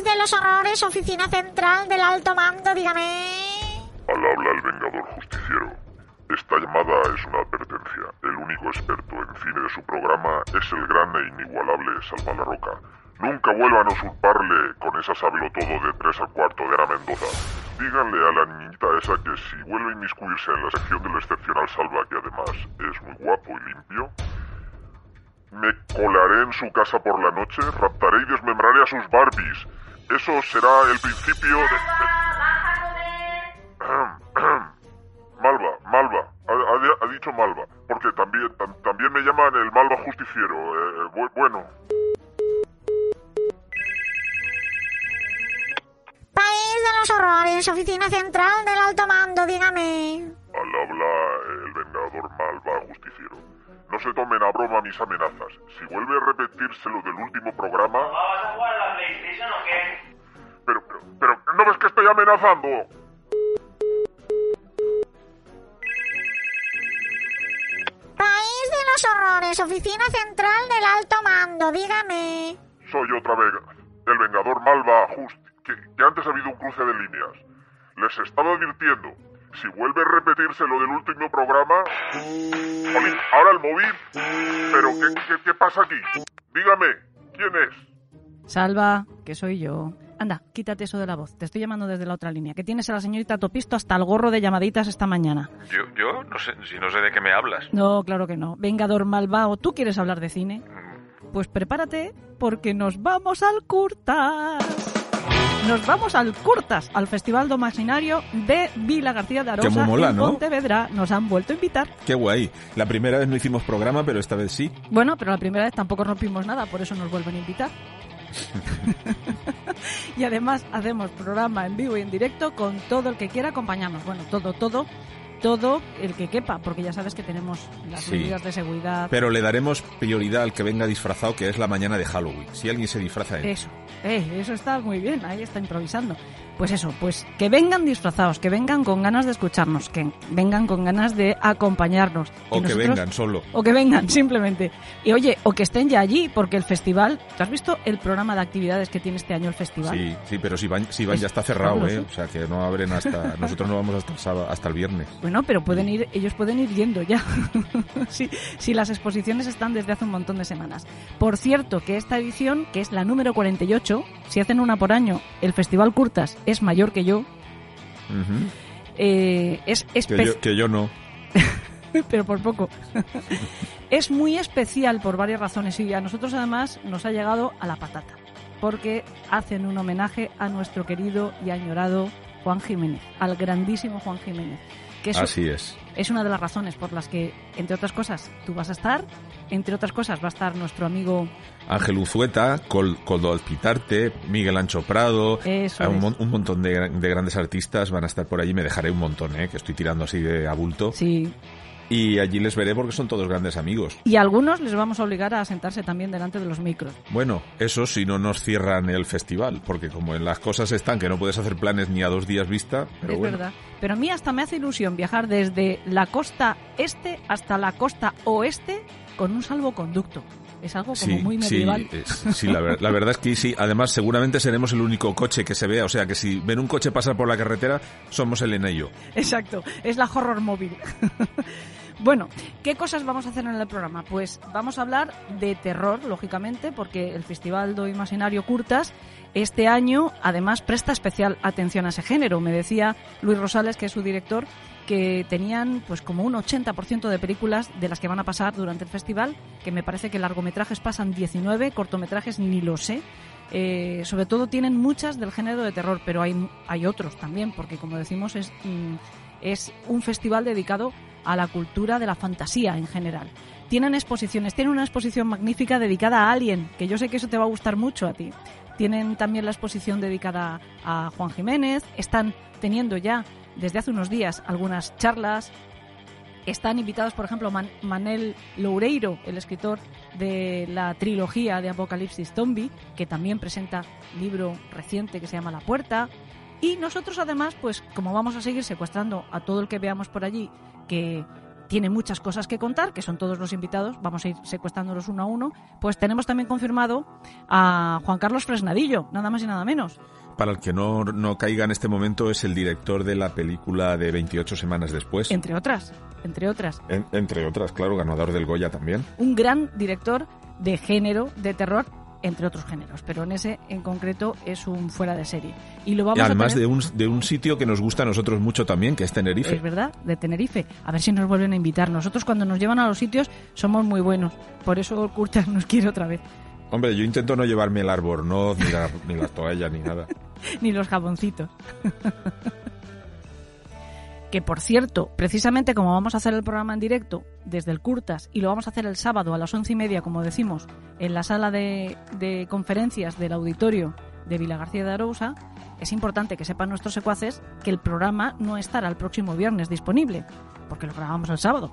De los horrores, oficina central del alto mando, dígame. Al habla el Vengador Justiciero. Esta llamada es una advertencia. El único experto en cine de su programa es el gran e inigualable Salva Roca. Nunca vuelvan a usurparle con esa todo de tres al cuarto de Ana Mendoza. Díganle a la niñita esa que si vuelve a inmiscuirse en la sección del excepcional Salva, que además es muy guapo y limpio, me colaré en su casa por la noche, raptaré y desmembraré a sus Barbies. Eso será el principio de... Malva, Malva, ha, dicho Malva, porque también, también me llaman el Malva Justiciero. Eh, bueno. País de los horrores, oficina central del alto mando, dígame. Al habla el vengador Malva Justiciero. No se tomen a broma mis amenazas. Si vuelve a repetirse lo del último programa... ¿no ves que estoy amenazando? País de los horrores, oficina central del alto mando, dígame. Soy otra vez el vengador Malva Just, que, que antes ha habido un cruce de líneas. Les estaba advirtiendo si vuelve a repetirse lo del último programa... ahora el móvil. ¿Pero qué, qué, pasa aquí? Dígame, ¿quién es? Salva, que soy yo. Anda, quítate eso de la voz. Te estoy llamando desde la otra línea. Que tienes a la señorita Topisto hasta el gorro de llamaditas esta mañana. Yo, yo no sé, si no sé de qué me hablas. No, claro que no. Vengador malvado, ¿tú quieres hablar de cine? Mm. Pues prepárate, porque nos vamos al Curtas. Nos vamos al Curtas, al Festival Domacinario de Vila García de Arosa en Pontevedra. Nos han vuelto a invitar. Qué guay. La primera vez no hicimos programa, pero esta vez sí. Bueno, pero la primera vez tampoco rompimos nada, por eso nos vuelven a invitar. y además hacemos programa en vivo y en directo con todo el que quiera acompañarnos. Bueno, todo, todo todo el que quepa, porque ya sabes que tenemos las medidas de seguridad. Pero le daremos prioridad al que venga disfrazado, que es la mañana de Halloween. Si alguien se disfraza de eso, eh, eso está muy bien, ahí está improvisando. Pues eso, pues que vengan disfrazados, que vengan con ganas de escucharnos, que vengan con ganas de acompañarnos. O que vengan solo. O que vengan, simplemente. Y oye, o que estén ya allí, porque el festival, ¿tú has visto el programa de actividades que tiene este año el festival? Sí, sí, pero si van, si van ya está cerrado, ¿eh? O sea, que no abren hasta, nosotros no vamos hasta hasta el viernes. Bueno, pero pueden ir, ellos pueden ir yendo ya. si, si las exposiciones están desde hace un montón de semanas. Por cierto, que esta edición, que es la número 48, si hacen una por año, el Festival Curtas es mayor que yo. Eh, es que yo, que yo no. pero por poco. es muy especial por varias razones y a nosotros además nos ha llegado a la patata, porque hacen un homenaje a nuestro querido y añorado Juan Jiménez, al grandísimo Juan Jiménez. Así es. Es una de las razones por las que, entre otras cosas, tú vas a estar, entre otras cosas va a estar nuestro amigo Ángel Uzueta, Coldo Alpitarte, Miguel Ancho Prado, un, un, montón de, grandes artistas van a estar por allí. Me dejaré un montón, ¿eh? que estoy tirando así de abulto. Sí, y allí les veré porque son todos grandes amigos. Y algunos les vamos a obligar a sentarse también delante de los micros. Bueno, eso si no nos cierran el festival, porque como en las cosas están que no puedes hacer planes ni a dos días vista. Pero es verdad. Pero a mí hasta me hace ilusión viajar desde la costa este hasta la costa oeste con un salvoconducto. Es algo como muy medieval. Sí, sí la, la, verdad es que sí. Además, seguramente seremos el único coche que se vea. O sea, que si ven un coche pasar por la carretera, somos el Enello. Exacto. Es la horror móvil. Bueno, ¿qué cosas vamos a hacer en el programa? Pues vamos a hablar de terror, lógicamente, porque el Festival do Imaginario Curtas este año además presta especial atención a ese género. Me decía Luis Rosales, que es su director, que tenían pues como un 80% de películas de las que van a pasar durante el festival, que me parece que largometrajes pasan 19, cortometrajes ni lo sé. Eh, sobre todo tienen muchas del género de terror, pero hay, hay otros también, porque como decimos es, mm, es un festival dedicado a la cultura de la fantasía en general. Tienen exposiciones, tienen una exposición magnífica dedicada a Alien, que yo sé que eso te va a gustar mucho a ti. Tienen también la exposición dedicada a Juan Jiménez, están teniendo ya desde hace unos días algunas charlas. Están invitados, por ejemplo, Manel Loureiro, el escritor de la trilogía de Apocalipsis Zombie, que también presenta libro reciente que se llama La Puerta. Y nosotros además, pues como vamos a seguir secuestrando a todo el que veamos por allí que tiene muchas cosas que contar, que son todos los invitados, vamos a ir secuestrándolos uno a uno, pues tenemos también confirmado a Juan Carlos Fresnadillo, nada más y nada menos. Para el que no, no caiga en este momento, es el director de la película de 28 semanas después. Entre otras, entre otras. entre otras, claro, ganador del Goya también. Un gran director de género, de terror, entre otros géneros, pero en ese en concreto es un fuera de serie. Y lo vamos además de, un, de un sitio que nos gusta a nosotros mucho también, que es Tenerife. Es verdad, de Tenerife. A ver si nos vuelven a invitar. Nosotros cuando nos llevan a los sitios somos muy buenos. Por eso Curtas nos quiere otra vez. Hombre, yo intento no llevarme el árbol, no, ni, la, ni las toallas, ni nada. ni los jaboncitos. que por cierto, precisamente como vamos a hacer el programa en directo desde el Curtas y lo vamos a hacer el sábado a las once y media, como decimos, en la sala de, conferencias del auditorio de Vila García de Arousa, es importante que sepan nuestros secuaces que el programa no estará el próximo viernes disponible, porque lo grabamos el sábado.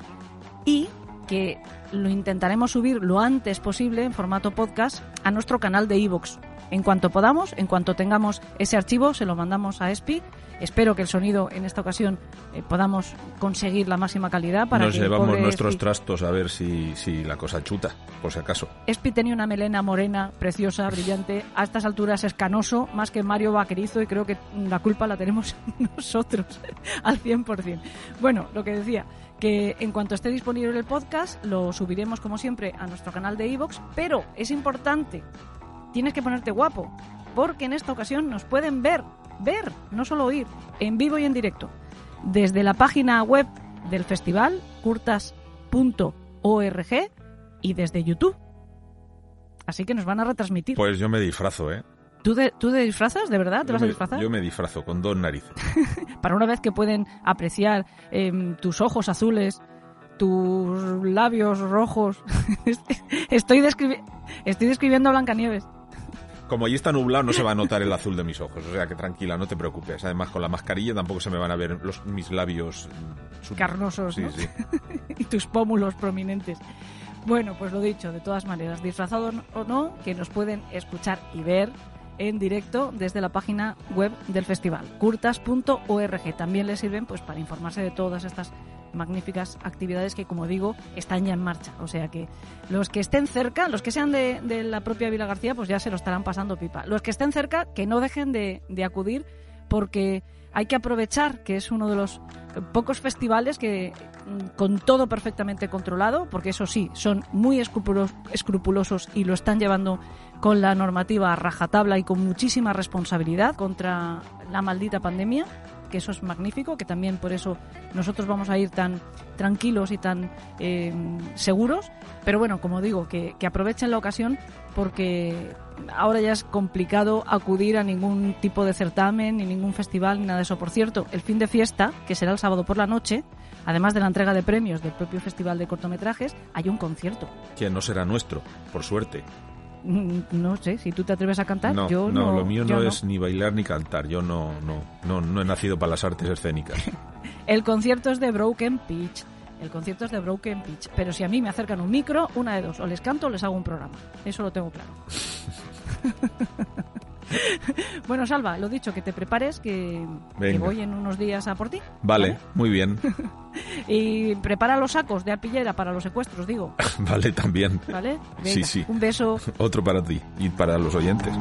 Y que lo intentaremos subir lo antes posible en formato podcast a nuestro canal de iVoox. En cuanto podamos, en cuanto tengamos ese archivo, se lo mandamos a ESPI. Espero que el sonido en esta ocasión eh, podamos conseguir la máxima calidad para Nos llevamos nuestros trastos a ver si, si la cosa chuta, por si acaso. Espi tenía una melena morena, preciosa, brillante. A estas alturas es canoso, más que Mario Vaquerizo, y creo que la culpa la tenemos nosotros al 100%. Bueno, lo que decía, que en cuanto esté disponible el podcast, lo subiremos como siempre a nuestro canal de iVoox, pero es importante tienes que ponerte guapo, porque en esta ocasión nos pueden ver, ver, no solo oír, en vivo y en directo, desde la página web del festival, curtas.org, y desde YouTube. Así que nos van a retransmitir. Pues yo me disfrazo, ¿eh? ¿Tú, de, ¿Tú te disfrazas? ¿De verdad? ¿Te vas a disfrazar? Yo me disfrazo con dos narices. Para una vez que pueden apreciar em, tus ojos azules, tus labios rojos. estoy, estoy describiendo a Blancanieves. Como allí está nublado, no se va a notar el azul de mis ojos. O sea que tranquila, no te preocupes. Además, con la mascarilla tampoco se me van a ver los, mis labios mm, carnosos y tus pómulos prominentes. Bueno, pues lo dicho, de todas maneras, disfrazado o no, que nos pueden escuchar y ver en directo desde la página web del festival, curtas.org. También les sirven pues para informarse de todas estas magníficas actividades que, como digo, están ya en marcha. O sea que los que estén cerca, los que sean de, la propia Vila García, pues ya se lo estarán pasando pipa. Los que estén cerca, que no dejen de, de acudir porque hay que aprovechar que es uno de los pocos festivales que mm, con todo perfectamente controlado, porque eso sí, son muy escrupulosos y lo están llevando con la normativa a rajatabla y con muchísima responsabilidad contra la maldita pandemia que eso es magnífico, que también por eso nosotros vamos a ir tan tranquilos y tan eh, seguros. Pero bueno, como digo, que, que aprovechen la ocasión porque ahora ya es complicado acudir a ningún tipo de certamen, ni ningún festival, ni nada de eso. Por cierto, el fin de fiesta, que será el sábado por la noche, además de la entrega de premios del propio Festival de Cortometrajes, hay un concierto. Que no será nuestro, por suerte. Mm, no sé, si tú te atreves a cantar, no, yo no. No, lo mío no, es ni bailar ni cantar. Yo no, no, no, no he nacido para las artes escénicas. el concierto es de Broken Pitch. El concierto es de Broken Pitch. Pero si a mí me acercan un micro, una de dos. O les canto o les hago un programa. Eso lo tengo claro. bueno, Salva, lo dicho, que te prepares, que, voy en unos días a por ti. Vale, muy bien. y prepara los sacos de apillera para los secuestros, digo. vale, también. ¿Vale? sí, sí. Un beso. Otro para ti y para los oyentes.